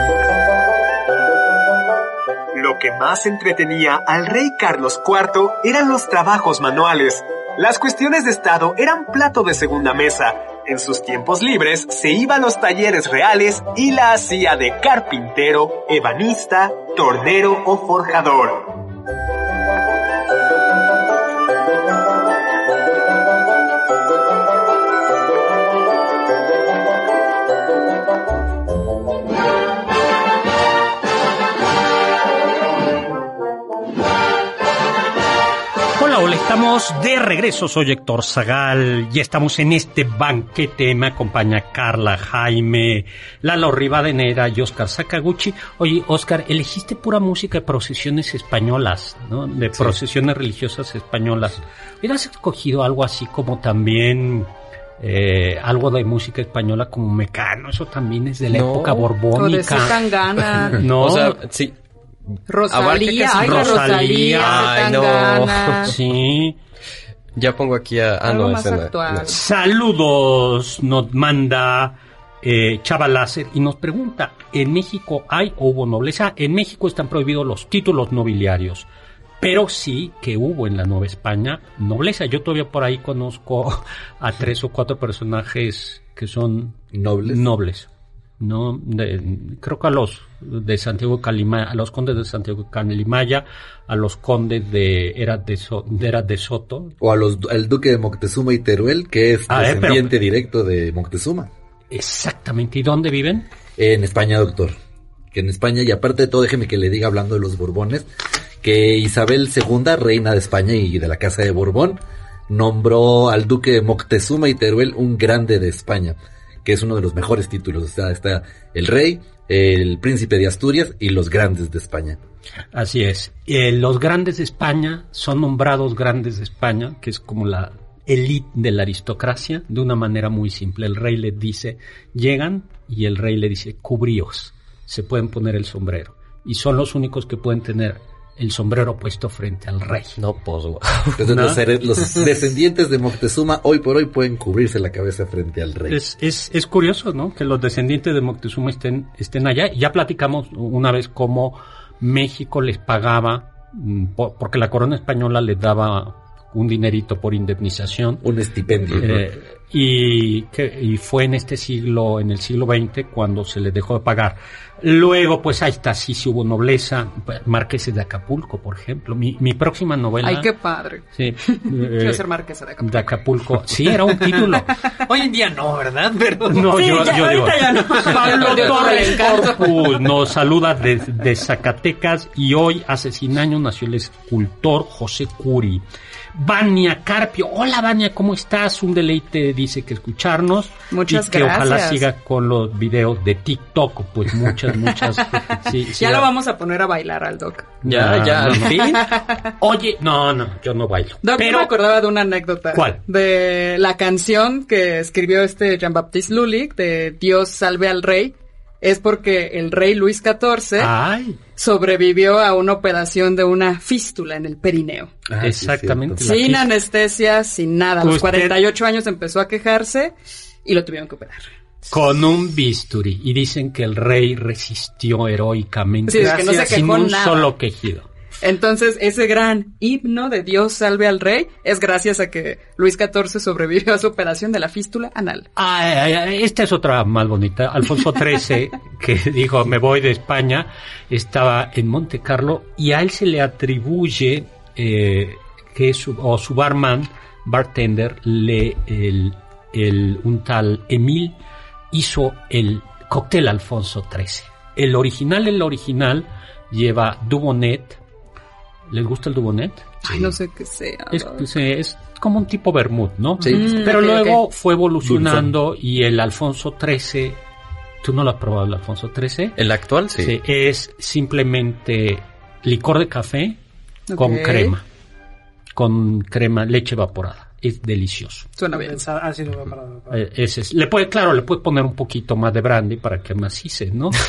Que más entretenía al rey Carlos IV eran los trabajos manuales. Las cuestiones de Estado eran plato de segunda mesa. En sus tiempos libres se iba a los talleres reales y la hacía de carpintero, ebanista, tornero o forjador. Estamos de regreso. Soy Héctor Zagal y estamos en este banquete. Me acompaña Carla, Jaime, Lalo Rivadenera y Oscar Sakaguchi. Oye, Oscar, elegiste pura música de procesiones españolas, ¿no? De procesiones religiosas españolas. ¿Hubieras escogido algo así como también eh, algo de música española como Mecano? Eso también es de la No. época O de borbónica. Zetangana. No, O sea, sí. Rosalía, ay, Rosalía. Rosalía, Ay, no. Sí. Ya pongo aquí a... Ah, no, más actual. no. Saludos, nos manda eh, Chava Láser y nos pregunta, ¿en México hay o hubo nobleza? En México están prohibidos los títulos nobiliarios, pero sí que hubo en la Nueva España nobleza. Yo todavía por ahí conozco a tres o cuatro personajes que son Nobles. nobles. No, De- creo que a los de Santiago Calimaya, a los condes de Santiago Calimaya, a los condes de Eras de, So- de Eras de Soto, O a los, al duque de Moctezuma y Teruel, que es Ah, eh, pero- descendiente directo de Moctezuma. Exactamente. ¿Y dónde viven? En España, doctor. Que en España, y aparte de todo, déjeme que le diga hablando de los Borbones, que Isabel II, reina de España y de la Casa de Borbón, nombró al duque de Moctezuma y Teruel un grande de España, que es uno de los mejores títulos. O está el rey, el príncipe de Asturias y los grandes de España. Así es. Eh, los grandes de España son nombrados grandes de España, que es como la élite de la aristocracia, de una manera muy simple. El rey les dice, llegan y el rey le dice, cubríos, se pueden poner el sombrero. Y son los únicos que pueden tener el sombrero puesto frente al rey. No, pues. Entonces ¿No? los, los descendientes de Moctezuma hoy por hoy pueden cubrirse la cabeza frente al rey. Es, es, es curioso, ¿no? Que los descendientes de Moctezuma estén, estén allá. Ya platicamos una vez cómo México les pagaba, mm, po- porque la corona española les daba un dinerito por indemnización. Un estipendio. ¿no? Eh, y, que, y fue en este siglo, en el siglo XX, cuando se les dejó de pagar. Luego, pues ahí está, sí, sí hubo nobleza, marqueses de Acapulco, por ejemplo. Mi, mi próxima novela. Ay, qué padre. Sí, Quiero eh, ser marquesa de Acapulco. de Acapulco. Sí, era un título. Hoy en día no, ¿verdad? Pero No, Sí, yo, ya, yo digo. ya no. Pablo Torres. Corpus nos saluda desde de Zacatecas y hoy, hace 100 años, nació el escultor José Curi. Vania Carpio. Hola, Vania, ¿cómo estás? Un deleite, dice que escucharnos. Muchas y que ojalá siga con los videos de TikTok. Pues muchas, muchas. sí, sí, Ya lo vamos a poner a bailar al Doc. Ya, No, ya, no, al no. fin. Oye, no, no, yo no bailo. Doc, yo Pero, me acordaba de una anécdota. ¿Cuál? De la canción que escribió este Jean-Baptiste Lulic de Dios salve al rey. Es porque el rey Luis XIV Ay, sobrevivió a una operación de una fístula en el perineo. Ah, exactamente. Sin anestesia, sin nada. A los Usted- 48 años empezó a quejarse y lo tuvieron que operar. Con un bisturi. Y dicen que el rey resistió heroicamente. Sí, es que no se sin un nada. solo quejido. Entonces, ese gran himno de Dios salve al rey es gracias a que Luis XIV sobrevivió a su operación de la fístula anal. Ay, ay, ay, esta es otra más bonita. Alfonso XIII, que dijo, me voy de España, estaba en Monte Carlo y a él se le atribuye eh, que su, o su barman, bartender, le, el, el- un tal Emil hizo el cóctel Alfonso XIII. El original, el original, lleva Dubonet. ¿Les gusta el Dubonet? Ay, no sé qué sea. Es, pues, eh, es como un tipo vermut, ¿no? Sí. Mm, Pero luego fue evolucionando y el Alfonso XIII, ¿tú no lo has probado el Alfonso XIII? El actual, sí. Sí, es simplemente licor de café con crema, con crema, leche evaporada. Es delicioso. Suena bien. Ah, sí, no. Eh, ese es. Le puede, claro, le puede poner un poquito más de brandy para que macice, ¿no?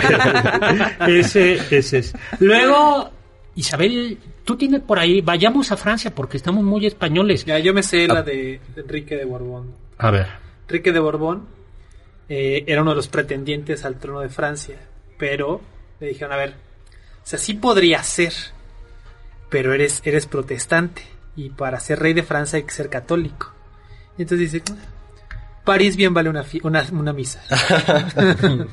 ese, ese es. Luego, Isabel, tú tienes por ahí, vayamos a Francia porque estamos muy españoles. Ya, yo me sé Ah. la de Enrique de Borbón. A ver. Enrique de Borbón eh, era uno de los pretendientes al trono de Francia, pero le dijeron, a ver, o sea, sí podría ser, pero eres, eres protestante y para ser rey de Francia hay que ser católico. Y entonces dice, París bien vale una, una, una misa.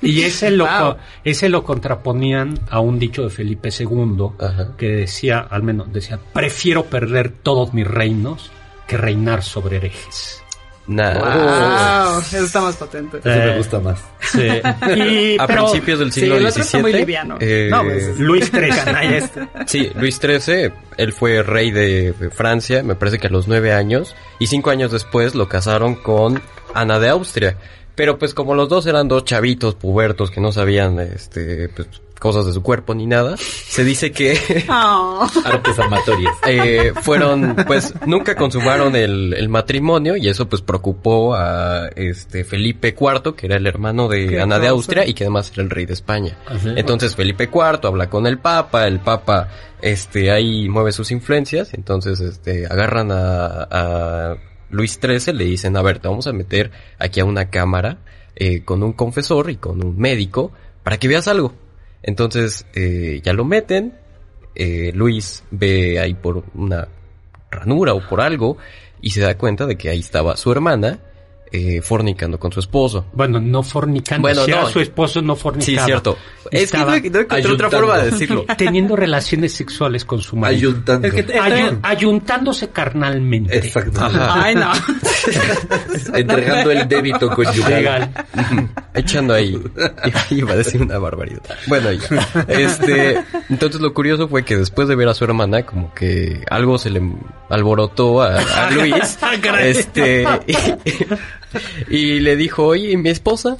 Y ese lo, Wow. ese lo contraponían a un dicho de Felipe II Ajá. que decía, al menos decía, prefiero perder todos mis reinos que reinar sobre herejes. Nah. Wow, eso está más potente. Eso Eh, me gusta más. Sí. Y, A pero principios del sí, siglo el otro está muy XVII. liviano. eh, No, pues, es- Luis XIII. Este. Sí, Luis XIII, él fue rey de Francia, me parece que a los nueve años, y cinco años después lo casaron con Ana de Austria. Pero pues como los dos eran dos chavitos pubertos que no sabían este pues, cosas de su cuerpo ni nada, se dice que Oh. Artes amatorias. eh, fueron, pues nunca consumaron el, el matrimonio y eso pues preocupó a este Felipe IV, que era el hermano de Qué Ana de. Austria y que además era el rey de España. Ajá. Entonces Felipe IV habla con el Papa, el Papa este ahí mueve sus influencias, entonces este agarran a, a Luis XIII, le dicen, a ver, te vamos a meter aquí a una cámara eh, con un confesor y con un médico para que veas algo. Entonces eh, ya lo meten, eh, Luis ve ahí por una ranura o por algo y se da cuenta de que ahí estaba su hermana eh, fornicando con su esposo. Bueno, no fornicando. Bueno, si era su esposo, no fornicaba. Sí, cierto. Es que Estaba no, no encontré otra forma de decirlo. Teniendo relaciones sexuales con su marido. Ayuntando. Es que te- Ayu- ayuntándose carnalmente. Exacto. Ay, no. Entregando el débito conyugal. Legal. echando ahí. Iba a decir una barbaridad. Bueno, ya. Este, entonces lo curioso fue que después de ver a su hermana, como que algo se le alborotó a, a Luis. Caray. este, y, le dijo, oye, ¿y mi esposa?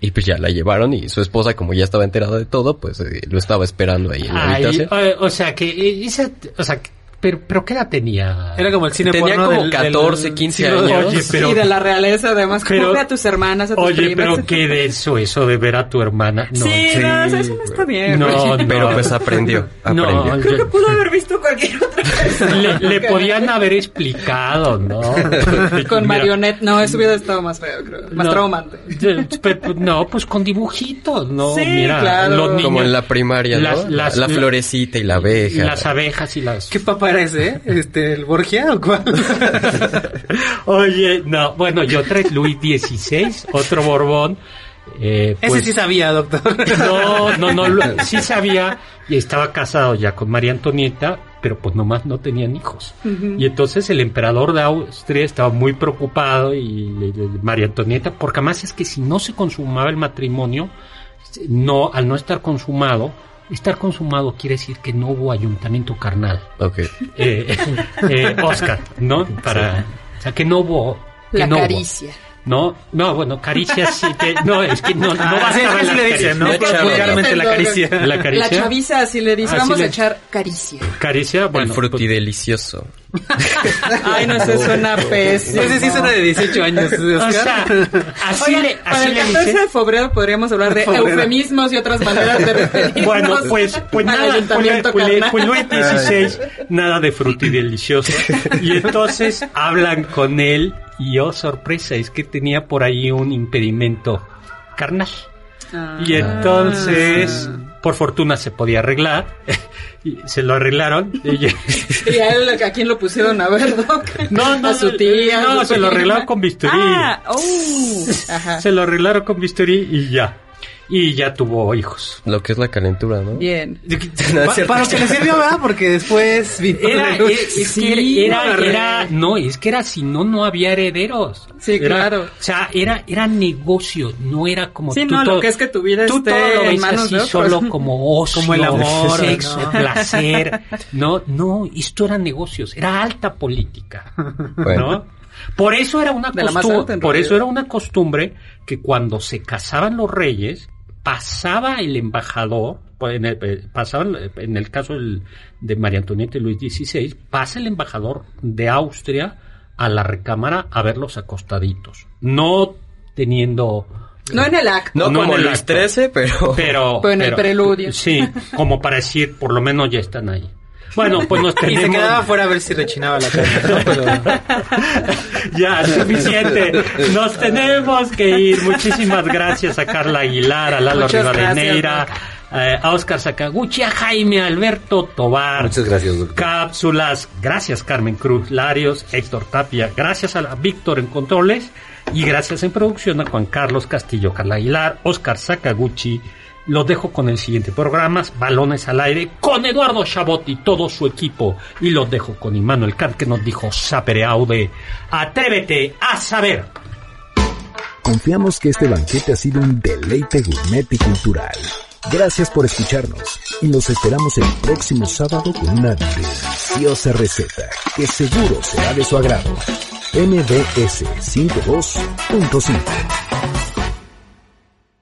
Y pues ya la llevaron y su esposa, como ya estaba enterada de todo, pues eh, lo estaba esperando ahí en la Ay, habitación. o sea que esa, o sea, que- pero, pero qué edad tenía. Era como el cine Tenía porno como del- del 14, 15 siglo de- años. Oye, pero- y de la realeza, además, Pero- cubre a tus hermanas, a tus Oye, primas. pero qué de eso, eso de ver a tu hermana. No, sí, no, eso eso no está bien. No, no. Pero pues aprendió. No, aprendió. Creo que pudo haber visto cualquier otra cosa. le, le podían haber explicado, ¿no? Con Mira, marionette, no, eso hubiera estado más feo, creo. Más no, traumante. No, pues con dibujitos, ¿no? Sí, Mira, claro. los niños, Como en la primaria, ¿no? Las- la florecita y la abeja. las abejas y las... ¿Qué papá ese? ¿Este, el Borgia o cuál? Oye, no, bueno, yo traes Luis XVI, otro Borbón. eh, Ese pues- sí sabía, doctor. No, no, no, sí sabía y estaba casado ya con María Antonieta, pero pues nomás no tenían hijos. Y entonces el emperador de Austria estaba muy preocupado y le- María Antonieta, porque además es que si no se consumaba el matrimonio, no, al no estar consumado, estar consumado quiere decir que no hubo ayuntamiento carnal. Ok. Eh, eh, Oscar, ¿no? Para, o sea, que no hubo... que La no hubo. caricia. No, no, bueno, caricias sí te... No, es que no, no Ah, vas sí, a así le dicen, ¿no? Vulgarmente la caricia. La La caricia. chaviza así le dice, vamos le- a echar caricia. Caricia, bueno. el frutidelicioso. Ay, no, eso suena pésimo. Ese sí suena de 18 años, O sea, así Oigan, le, para así el le 14 dice. de febrero podríamos hablar de Febrero. eufemismos y otras maneras de referirnos Bueno, pues, pues al nada, pues, pues, pues Luis XVI, nada de frutidelicioso. Y entonces hablan con él y oh, sorpresa, es que tenía por ahí un impedimento carnal. Ah. Y entonces, por fortuna se podía arreglar. Y se lo arreglaron. Y ya- ¿Y a él a quién lo pusieron a ver, Doc? No, no, a su tía. no, se lo arreglaron con bisturí. Ah, oh, ajá. Se lo arreglaron con bisturí y ya. Y ya tuvo hijos. Lo que es la calentura, ¿no? Bien. No, Pa- para lo que le sirvió, ¿verdad? Porque después vino Era, luz. es, es Sí, que era, no, era, era- no, es que era si no, no había herederos. Sí, Era- claro. O sea, era, era negocio, no era como Sí, tú no, todo- lo que es que tu vida tú todo lo ves así solo como ocio, Como el amor, sexo, ¿no? placer. No, no, esto eran negocios, era alta política. Bueno. ¿no? Por eso era una costumbre, por eso era una costumbre que cuando se casaban los reyes pasaba el embajador, pues, en el, eh, pasaba el- en el caso del- de María Antonieta y Luis XVI, pasa el embajador de Austria a la recámara a verlos acostaditos, no teniendo No en el acto. No, No como en el Luis. XIII, pero... pero, Pero en el preludio. Sí, como para decir, por lo menos ya están ahí. Bueno, pues nos Y se tenemos... quedaba afuera a ver si rechinaba la carne, ¿no? Pero- ya, suficiente. Nos tenemos que ir. Muchísimas gracias a Carla Aguilar, a Lalo Muchas Rivadeneira, eh, a Oscar Sakaguchi, a Jaime Alberto Tobar. Muchas gracias, doctor. Cápsulas. Gracias, Carmen Cruz Larios, Héctor Tapia. Gracias a Víctor en Controles. Y gracias en producción a Juan Carlos Castillo, Carla Aguilar, Oscar Sakaguchi. Los dejo con el siguiente programa, Balones al Aire, con Eduardo Chabot y todo su equipo. Y los dejo con Immanuel Kant, que nos dijo Sapere Aude. Atrévete a saber. Confiamos que este banquete ha sido un deleite gourmet y cultural. Gracias por escucharnos y los esperamos el próximo sábado con una deliciosa receta que seguro será de su agrado. MBS 52.5